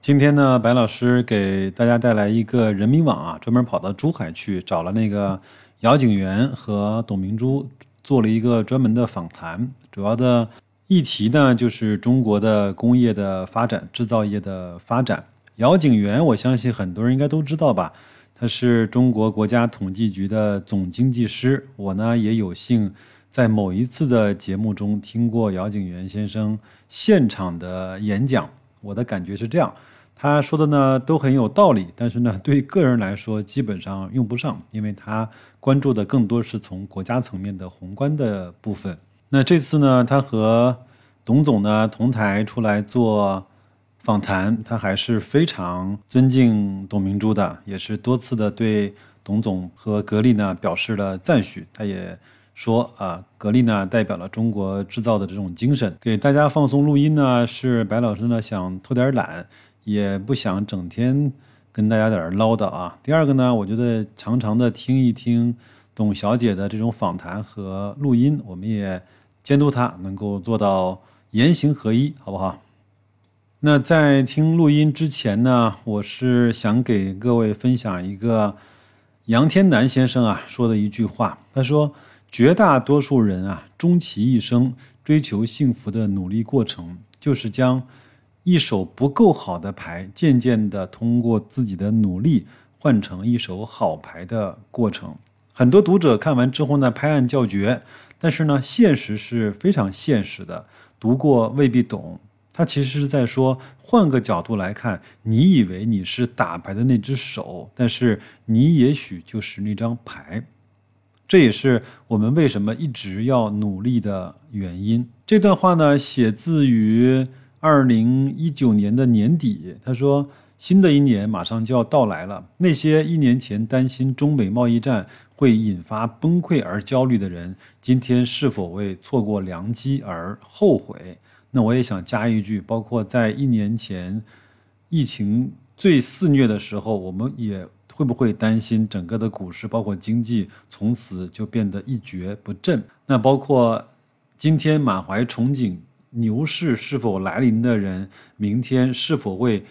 今天呢，白老师给大家带来一个人民网啊，专门跑到珠海去找了那个姚景元和董明珠，做了一个专门的访谈。主要的议题呢，就是中国的工业的发展、制造业的发展。姚景元，我相信很多人应该都知道吧？他是中国国家统计局的总经济师。我呢，也有幸在某一次的节目中听过姚景元先生现场的演讲。我的感觉是这样。他说的呢都很有道理，但是呢，对个人来说基本上用不上，因为他关注的更多是从国家层面的宏观的部分。那这次呢，他和董总呢同台出来做访谈，他还是非常尊敬董明珠的，也是多次的对董总和格力呢表示了赞许。他也说啊，格力呢代表了中国制造的这种精神。给大家放送录音呢，是白老师呢想偷点懒。也不想整天跟大家在这唠叨啊。第二个呢，我觉得常常的听一听董小姐的这种访谈和录音，我们也监督她能够做到言行合一，好不好？那在听录音之前呢，我是想给各位分享一个杨天南先生啊说的一句话。他说：“绝大多数人啊，终其一生追求幸福的努力过程，就是将。”一手不够好的牌，渐渐的通过自己的努力换成一手好牌的过程。很多读者看完之后呢，拍案叫绝。但是呢，现实是非常现实的，读过未必懂。他其实是在说，换个角度来看，你以为你是打牌的那只手，但是你也许就是那张牌。这也是我们为什么一直要努力的原因。这段话呢，写自于。二零一九年的年底，他说：“新的一年马上就要到来了。那些一年前担心中美贸易战会引发崩溃而焦虑的人，今天是否为错过良机而后悔？”那我也想加一句：包括在一年前疫情最肆虐的时候，我们也会不会担心整个的股市，包括经济，从此就变得一蹶不振？那包括今天满怀憧憬。牛市是否来临的人，明天是否会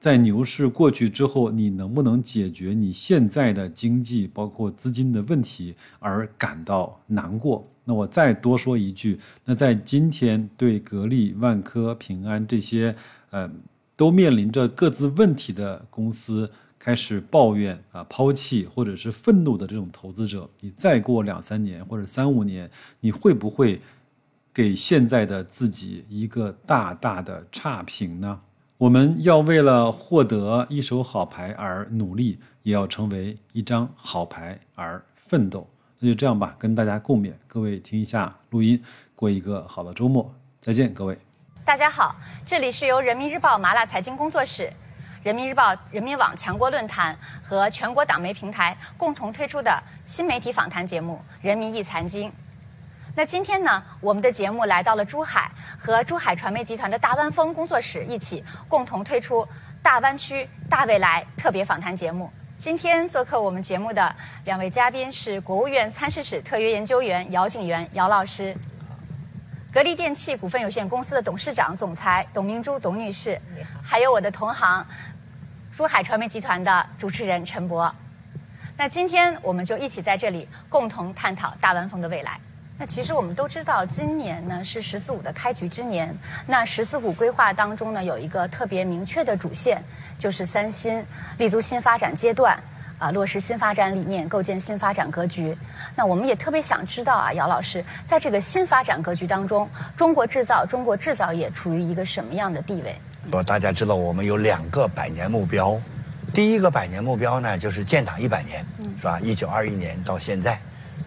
在牛市过去之后，你能不能解决你现在的经济包括资金的问题而感到难过？那我再多说一句，那在今天对格力、万科、平安这些呃都面临着各自问题的公司开始抱怨啊、抛弃或者是愤怒的这种投资者，你再过两三年或者三五年，你会不会？给现在的自己一个大大的差评呢？我们要为了获得一手好牌而努力，也要成为一张好牌而奋斗。那就这样吧，跟大家共勉。各位听一下录音，过一个好的周末。再见，各位。大家好，这里是由人民日报麻辣财经工作室、人民日报人民网强国论坛和全国党媒平台共同推出的新媒体访谈节目《人民易财经》。那今天呢，我们的节目来到了珠海，和珠海传媒集团的大湾峰工作室一起共同推出《大湾区大未来》特别访谈节目。今天做客我们节目的两位嘉宾是国务院参事室特约研究员姚景元姚老师，格力电器股份有限公司的董事长、总裁董明珠董女士，还有我的同行珠海传媒集团的主持人陈博。那今天我们就一起在这里共同探讨大湾峰的未来。那其实我们都知道，今年呢是“十四五”的开局之年。那“十四五”规划当中呢，有一个特别明确的主线，就是三新，立足新发展阶段，啊，落实新发展理念，构建新发展格局。那我们也特别想知道啊，姚老师，在这个新发展格局当中，中国制造、中国制造业处于一个什么样的地位？不，大家知道我们有两个百年目标，第一个百年目标呢，就是建党一百年，是吧？一九二一年到现在，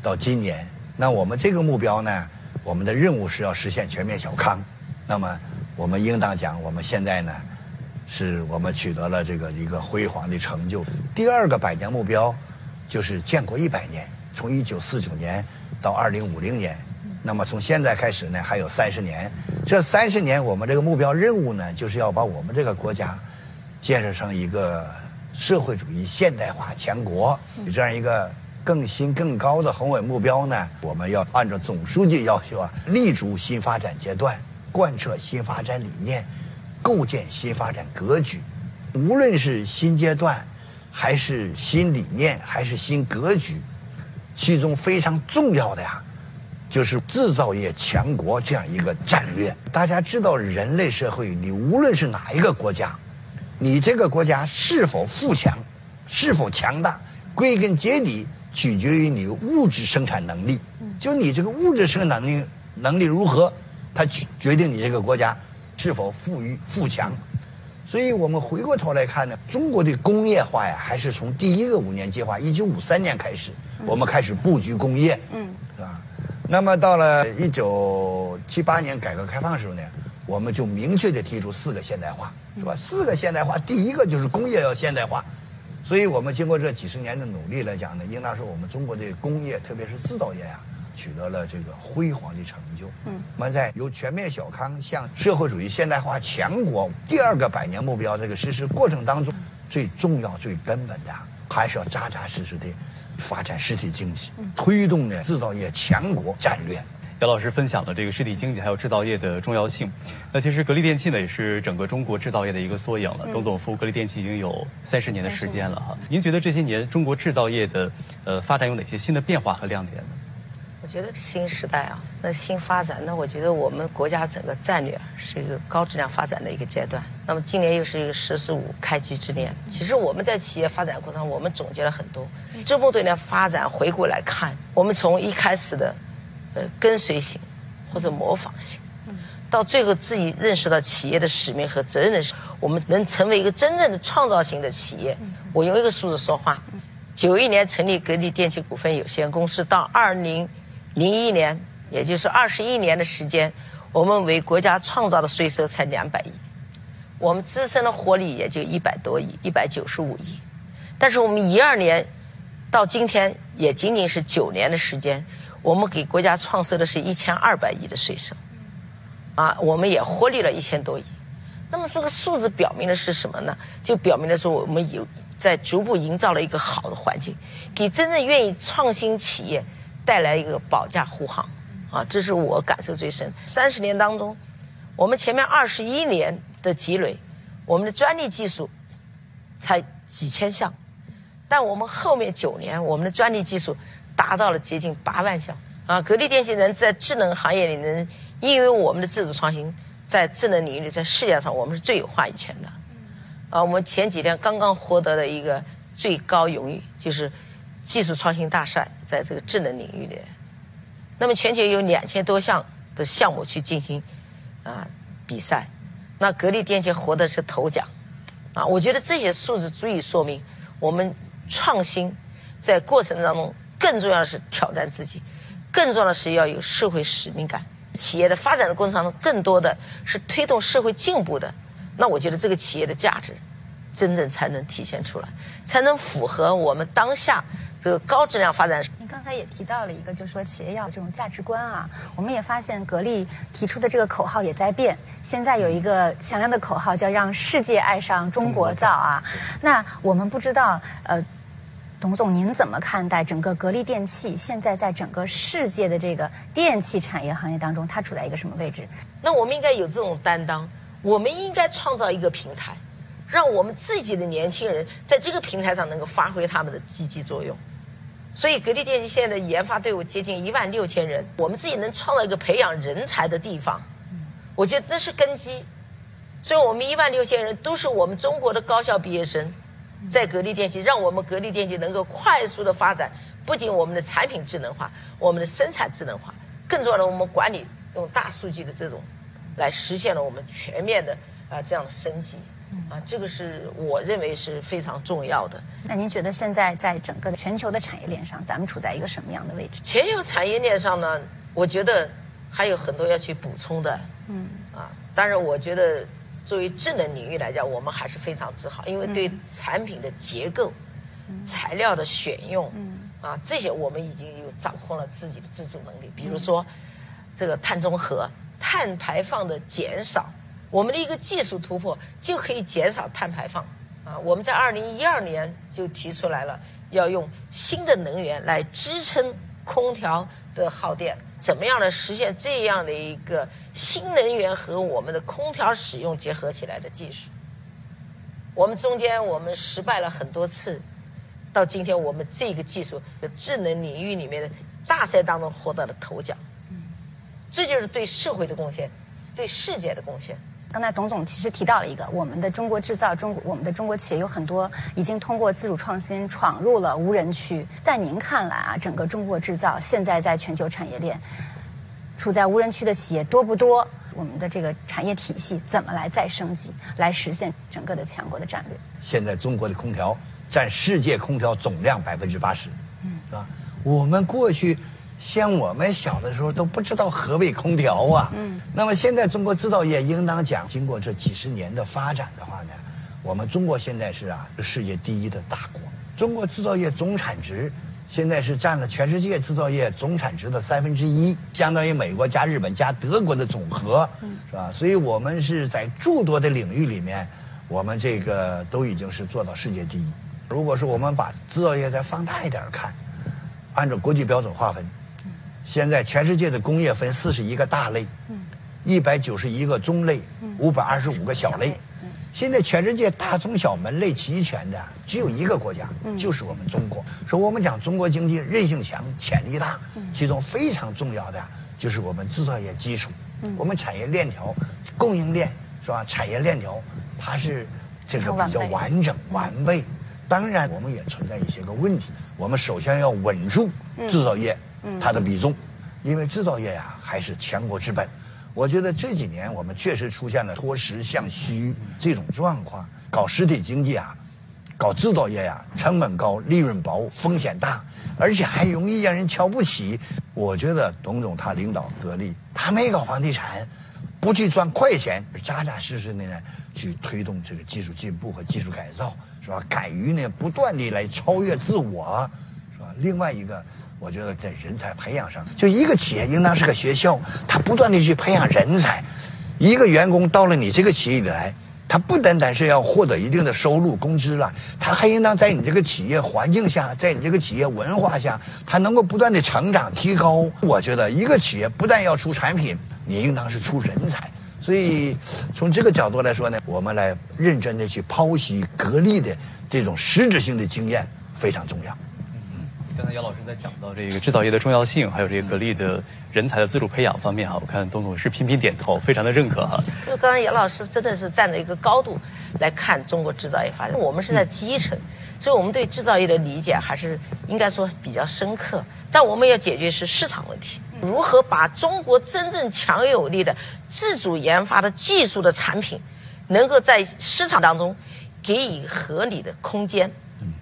到今年。那我们这个目标呢？我们的任务是要实现全面小康。那么，我们应当讲，我们现在呢，是我们取得了这个一个辉煌的成就。第二个百年目标就是建国一百年，从一九四九年到二零五零年，那么从现在开始呢，还有三十年。这三十年，我们这个目标任务呢，就是要把我们这个国家建设成一个社会主义现代化强国，有这样一个更新更高的宏伟目标呢。我们要按照总书记要求啊，立足新发展阶段，贯彻新发展理念。构建新发展格局，无论是新阶段，还是新理念，还是新格局，其中非常重要的呀，就是制造业强国这样一个战略。大家知道，人类社会，你无论是哪一个国家，你这个国家是否富强，是否强大，归根结底取决于你物质生产能力。就你这个物质生产能力能力如何，它决决定你这个国家。是否富裕富强？所以我们回过头来看呢，中国的工业化呀，还是从第一个五年计划一九五三年开始，我们开始布局工业，嗯，是吧？那么到了一九七八年改革开放的时候呢，我们就明确的提出四个现代化，是吧？四个现代化，第一个就是工业要现代化。所以我们经过这几十年的努力来讲呢，应当说我们中国的工业，特别是制造业啊。取得了这个辉煌的成就。嗯，我们在由全面小康向社会主义现代化强国第二个百年目标这个实施过程当中，最重要、最根本的，还是要扎扎实实的发展实体经济，推动呢制造业强国战略。姚老师分享了这个实体经济还有制造业的重要性。那其实格力电器呢，也是整个中国制造业的一个缩影了。董总服务格力电器已经有三十年的时间了哈。您觉得这些年中国制造业的呃发展有哪些新的变化和亮点呢？我觉得新时代啊，那新发展，那我觉得我们国家整个战略是一个高质量发展的一个阶段。那么今年又是一个“十四五”开局之年，其实我们在企业发展过程中，我们总结了很多。这么多年发展回顾来看，我们从一开始的呃跟随型或者模仿型，到最后自己认识到企业的使命和责任的时候，我们能成为一个真正的创造型的企业。我用一个数字说话：九一年成立格力电器股份有限公司，到二零。零一年，也就是二十一年的时间，我们为国家创造的税收才两百亿，我们自身的获利也就一百多亿，一百九十五亿。但是我们一二年到今天，也仅仅是九年的时间，我们给国家创收的是一千二百亿的税收，啊，我们也获利了一千多亿。那么这个数字表明的是什么呢？就表明的是我们有在逐步营造了一个好的环境，给真正愿意创新企业。带来一个保驾护航，啊，这是我感受最深。三十年当中，我们前面二十一年的积累，我们的专利技术才几千项，但我们后面九年，我们的专利技术达到了接近八万项。啊，格力电器能在智能行业里能因为我们的自主创新，在智能领域里，在世界上我们是最有话语权的。啊，我们前几天刚刚获得了一个最高荣誉，就是。技术创新大赛在这个智能领域里，那么全球有两千多项的项目去进行啊比赛，那格力电器获得是头奖，啊，我觉得这些数字足以说明我们创新在过程当中，更重要的是挑战自己，更重要的是要有社会使命感。企业的发展的过程当中，更多的是推动社会进步的，那我觉得这个企业的价值真正才能体现出来，才能符合我们当下。这个高质量发展。你刚才也提到了一个，就是说企业要有这种价值观啊。我们也发现格力提出的这个口号也在变。现在有一个响亮的口号叫“让世界爱上中国造”啊。那我们不知道，呃，董总您怎么看待整个格力电器现在在整个世界的这个电器产业行业当中，它处在一个什么位置？那我们应该有这种担当，我们应该创造一个平台，让我们自己的年轻人在这个平台上能够发挥他们的积极作用。所以，格力电器现在的研发队伍接近一万六千人，我们自己能创造一个培养人才的地方，我觉得那是根基。所以我们一万六千人都是我们中国的高校毕业生，在格力电器，让我们格力电器能够快速的发展。不仅我们的产品智能化，我们的生产智能化，更重要的，我们管理用大数据的这种，来实现了我们全面的啊这样的升级。啊，这个是我认为是非常重要的。那您觉得现在在整个的全球的产业链上，咱们处在一个什么样的位置？全球产业链上呢，我觉得还有很多要去补充的。嗯。啊，当然，我觉得作为智能领域来讲，我们还是非常自豪，因为对产品的结构、材料的选用，啊，这些我们已经有掌控了自己的自主能力。比如说，这个碳中和、碳排放的减少，我们的一个技术突破就可以减少碳排放。啊，我们在二零一二年就提出来了，要用新的能源来支撑空调的耗电。怎么样来实现这样的一个新能源和我们的空调使用结合起来的技术？我们中间我们失败了很多次，到今天我们这个技术的智能领域里面的大赛当中获得了头奖。这就是对社会的贡献，对世界的贡献。刚才董总其实提到了一个，我们的中国制造，中国我们的中国企业有很多已经通过自主创新闯入了无人区。在您看来啊，整个中国制造现在在全球产业链处在无人区的企业多不多？我们的这个产业体系怎么来再升级，来实现整个的强国的战略？现在中国的空调占世界空调总量百分之八十，嗯，是吧？我们过去。像我们小的时候都不知道何谓空调啊。嗯。那么现在中国制造业应当讲，经过这几十年的发展的话呢，我们中国现在是啊世界第一的大国。中国制造业总产值现在是占了全世界制造业总产值的三分之一，相当于美国加日本加德国的总和，是吧？所以我们是在诸多的领域里面，我们这个都已经是做到世界第一。如果说我们把制造业再放大一点看，按照国际标准划分。现在全世界的工业分四十一个大类，一百九十一个中类，五百二十五个小类。现在全世界大中小门类齐全的只有一个国家，就是我们中国。说我们讲中国经济韧性强、潜力大，其中非常重要的就是我们制造业基础，我们产业链条、供应链是吧？产业链条它是这个比较完整完备。当然，我们也存在一些个问题。我们首先要稳住制造业。它的比重，因为制造业呀还是强国之本。我觉得这几年我们确实出现了脱实向虚这种状况。搞实体经济啊，搞制造业呀，成本高、利润薄、风险大，而且还容易让人瞧不起。我觉得董总他领导格力，他没搞房地产，不去赚快钱，扎扎实实的呢去推动这个技术进步和技术改造，是吧？敢于呢不断的来超越自我，是吧？另外一个。我觉得在人才培养上，就一个企业应当是个学校，它不断的去培养人才。一个员工到了你这个企业里来，他不单单是要获得一定的收入、工资了，他还应当在你这个企业环境下，在你这个企业文化下，他能够不断的成长、提高。我觉得一个企业不但要出产品，你应当是出人才。所以从这个角度来说呢，我们来认真的去剖析格力的这种实质性的经验非常重要。刚才姚老师在讲到这个制造业的重要性，还有这个格力的人才的自主培养方面哈，我看董总是频频点头，非常的认可哈。就刚才姚老师真的是站在一个高度来看中国制造业发展，我们是在基层，所以我们对制造业的理解还是应该说比较深刻。但我们要解决是市场问题，如何把中国真正强有力的自主研发的技术的产品，能够在市场当中给予合理的空间。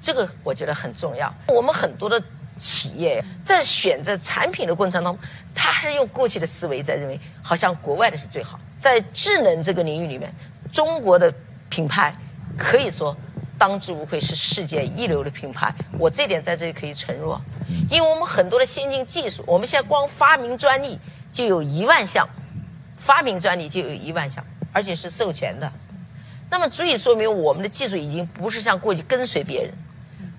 这个我觉得很重要。我们很多的企业在选择产品的过程当中，他还是用过去的思维在认为，好像国外的是最好。在智能这个领域里面，中国的品牌可以说当之无愧是世界一流的品牌。我这点在这里可以承诺，因为我们很多的先进技术，我们现在光发明专利就有一万项，发明专利就有一万项，而且是授权的。那么足以说明我们的技术已经不是像过去跟随别人，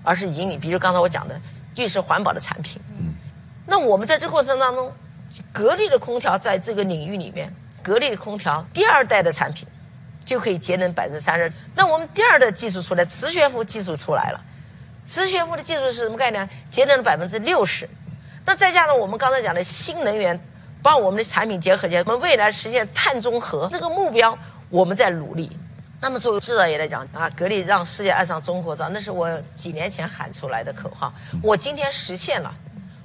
而是引领。比如刚才我讲的绿色环保的产品。那我们在这过程当中，格力的空调在这个领域里面，格力的空调第二代的产品就可以节能百分之三十。那我们第二代技术出来，磁悬浮技术出来了。磁悬浮的技术是什么概念？节能了百分之六十。那再加上我们刚才讲的新能源，把我们的产品结合起来，我们未来实现碳中和这个目标，我们在努力。那么作为制造业来讲啊，格力让世界爱上中国造，那是我几年前喊出来的口号。我今天实现了，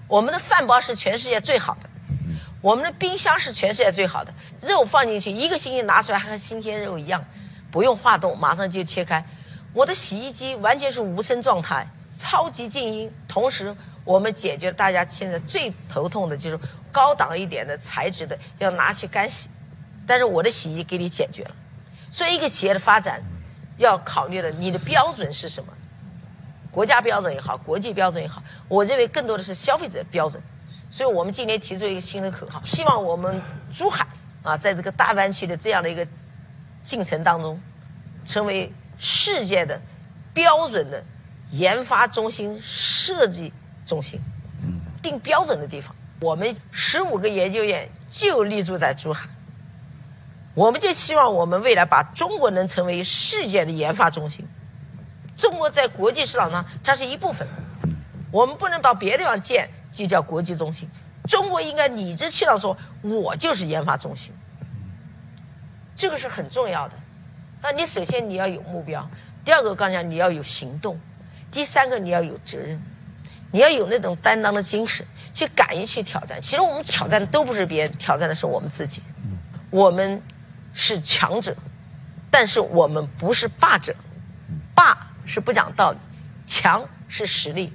我们的饭包是全世界最好的，我们的冰箱是全世界最好的，肉放进去一个星期拿出来还和新鲜肉一样，不用化冻，马上就切开。我的洗衣机完全是无声状态，超级静音。同时，我们解决了大家现在最头痛的就是高档一点的材质的要拿去干洗，但是我的洗衣给你解决了。所以一个企业的发展，要考虑的你的标准是什么？国家标准也好，国际标准也好，我认为更多的是消费者标准。所以我们今年提出一个新的口号，希望我们珠海啊，在这个大湾区的这样的一个进程当中，成为世界的标准的研发中心、设计中心，定标准的地方。我们十五个研究院就立足在珠海，我们就希望我们未来把中国能成为世界的研发中心。中国在国际市场上它是一部分，我们不能到别的地方建就叫国际中心。中国应该理直气壮说，我就是研发中心，这个是很重要的。那你首先你要有目标，第二个刚才你要有行动，第三个你要有责任，你要有那种担当的精神，去敢于去挑战。其实我们挑战的都不是别人，挑战的是我们自己。我们是强者，但是我们不是霸者。霸是不讲道理，强是实力。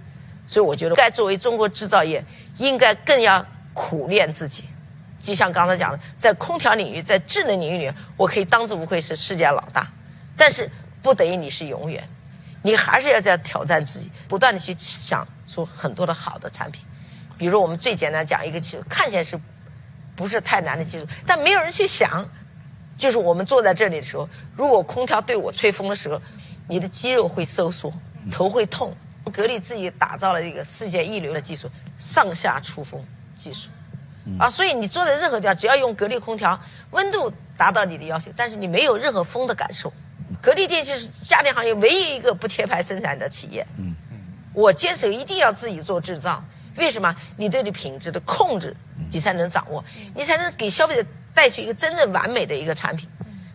所以我觉得，该作为中国制造业，应该更要苦练自己。就像刚才讲的，在空调领域，在智能领域里，我可以当之无愧是世界老大，但是不等于你是永远，你还是要在挑战自己，不断的去想出很多的好的产品。比如我们最简单讲一个技术，看起来是不是太难的技术，但没有人去想。就是我们坐在这里的时候，如果空调对我吹风的时候，你的肌肉会收缩，头会痛。格力自己打造了一个世界一流的技术——上下出风技术。啊，所以你坐在任何地方，只要用格力空调，温度达到你的要求，但是你没有任何风的感受。格力电器是家电行业唯一一个不贴牌生产的企业。嗯嗯，我坚守一定要自己做制造。为什么？你对你品质的控制，你才能掌握，你才能给消费者带去一个真正完美的一个产品。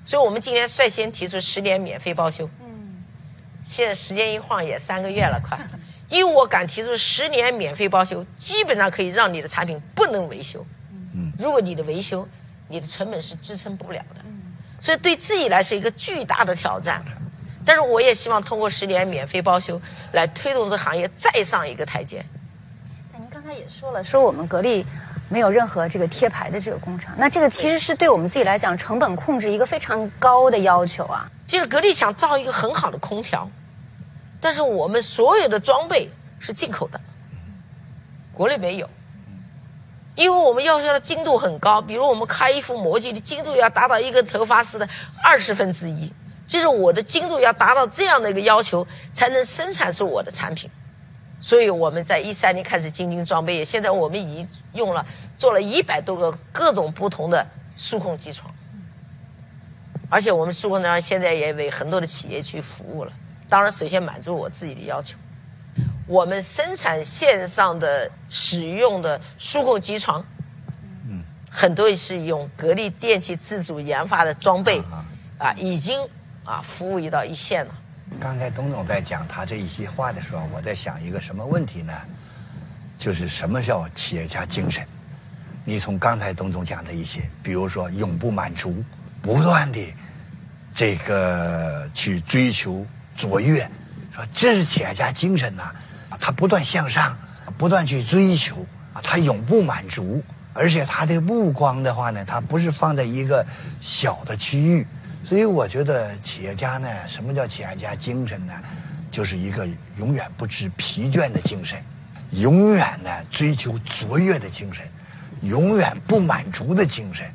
所以我们今天率先提出十年免费包修。嗯，现在时间一晃也三个月了，快。因为我敢提出十年免费包修，基本上可以让你的产品不能维修。嗯，如果你的维修，你的成本是支撑不了的。嗯，所以对自己来是一个巨大的挑战。但是我也希望通过十年免费包修来推动这行业再上一个台阶。那您刚才也说了，说我们格力没有任何这个贴牌的这个工厂，那这个其实是对我们自己来讲成本控制一个非常高的要求啊。就是格力想造一个很好的空调。但是我们所有的装备是进口的，国内没有，因为我们要求的精度很高，比如我们开一副模具的精度要达到一根头发丝的二十分之一，就是我的精度要达到这样的一个要求，才能生产出我的产品。所以我们在一三年开始精进装备，现在我们已经用了做了一百多个各种不同的数控机床，而且我们数控机床现在也为很多的企业去服务了。当然，首先满足我自己的要求。我们生产线上的使用的数控机床，嗯，很多是用格力电器自主研发的装备，啊，已经啊服务到一线了。刚才董总在讲他这一席话的时候，我在想一个什么问题呢？就是什么叫企业家精神？你从刚才董总讲的一些，比如说永不满足，不断的这个去追求。卓越，说这是企业家精神呐，他不断向上，不断去追求，他永不满足，而且他的目光的话呢，他不是放在一个小的区域，所以我觉得企业家呢，什么叫企业家精神呢？就是一个永远不知疲倦的精神，永远呢追求卓越的精神，永远不满足的精神。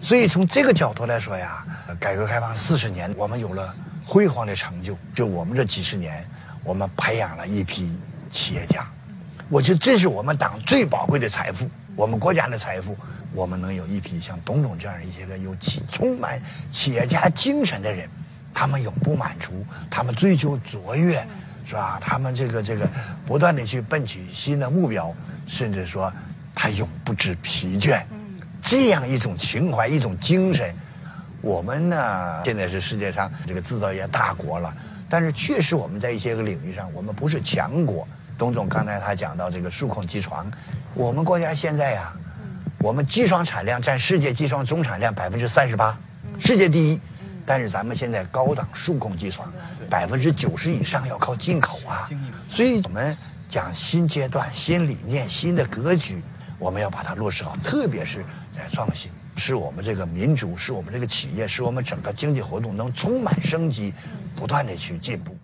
所以从这个角度来说呀，改革开放四十年，我们有了。辉煌的成就，就我们这几十年，我们培养了一批企业家。我觉得这是我们党最宝贵的财富，我们国家的财富。我们能有一批像董总这样一些个有企充满企业家精神的人，他们永不满足，他们追求卓越，是吧？他们这个这个不断的去奔取新的目标，甚至说他永不知疲倦。这样一种情怀，一种精神。我们呢，现在是世界上这个制造业大国了，但是确实我们在一些个领域上，我们不是强国。董总刚才他讲到这个数控机床，我们国家现在呀，我们机床产量占世界机床总产量百分之三十八，世界第一。但是咱们现在高档数控机床百分之九十以上要靠进口啊，所以我们讲新阶段、新理念、新的格局，我们要把它落实好，特别是在创新。是我们这个民族，是我们这个企业，是我们整个经济活动能充满生机，不断的去进步。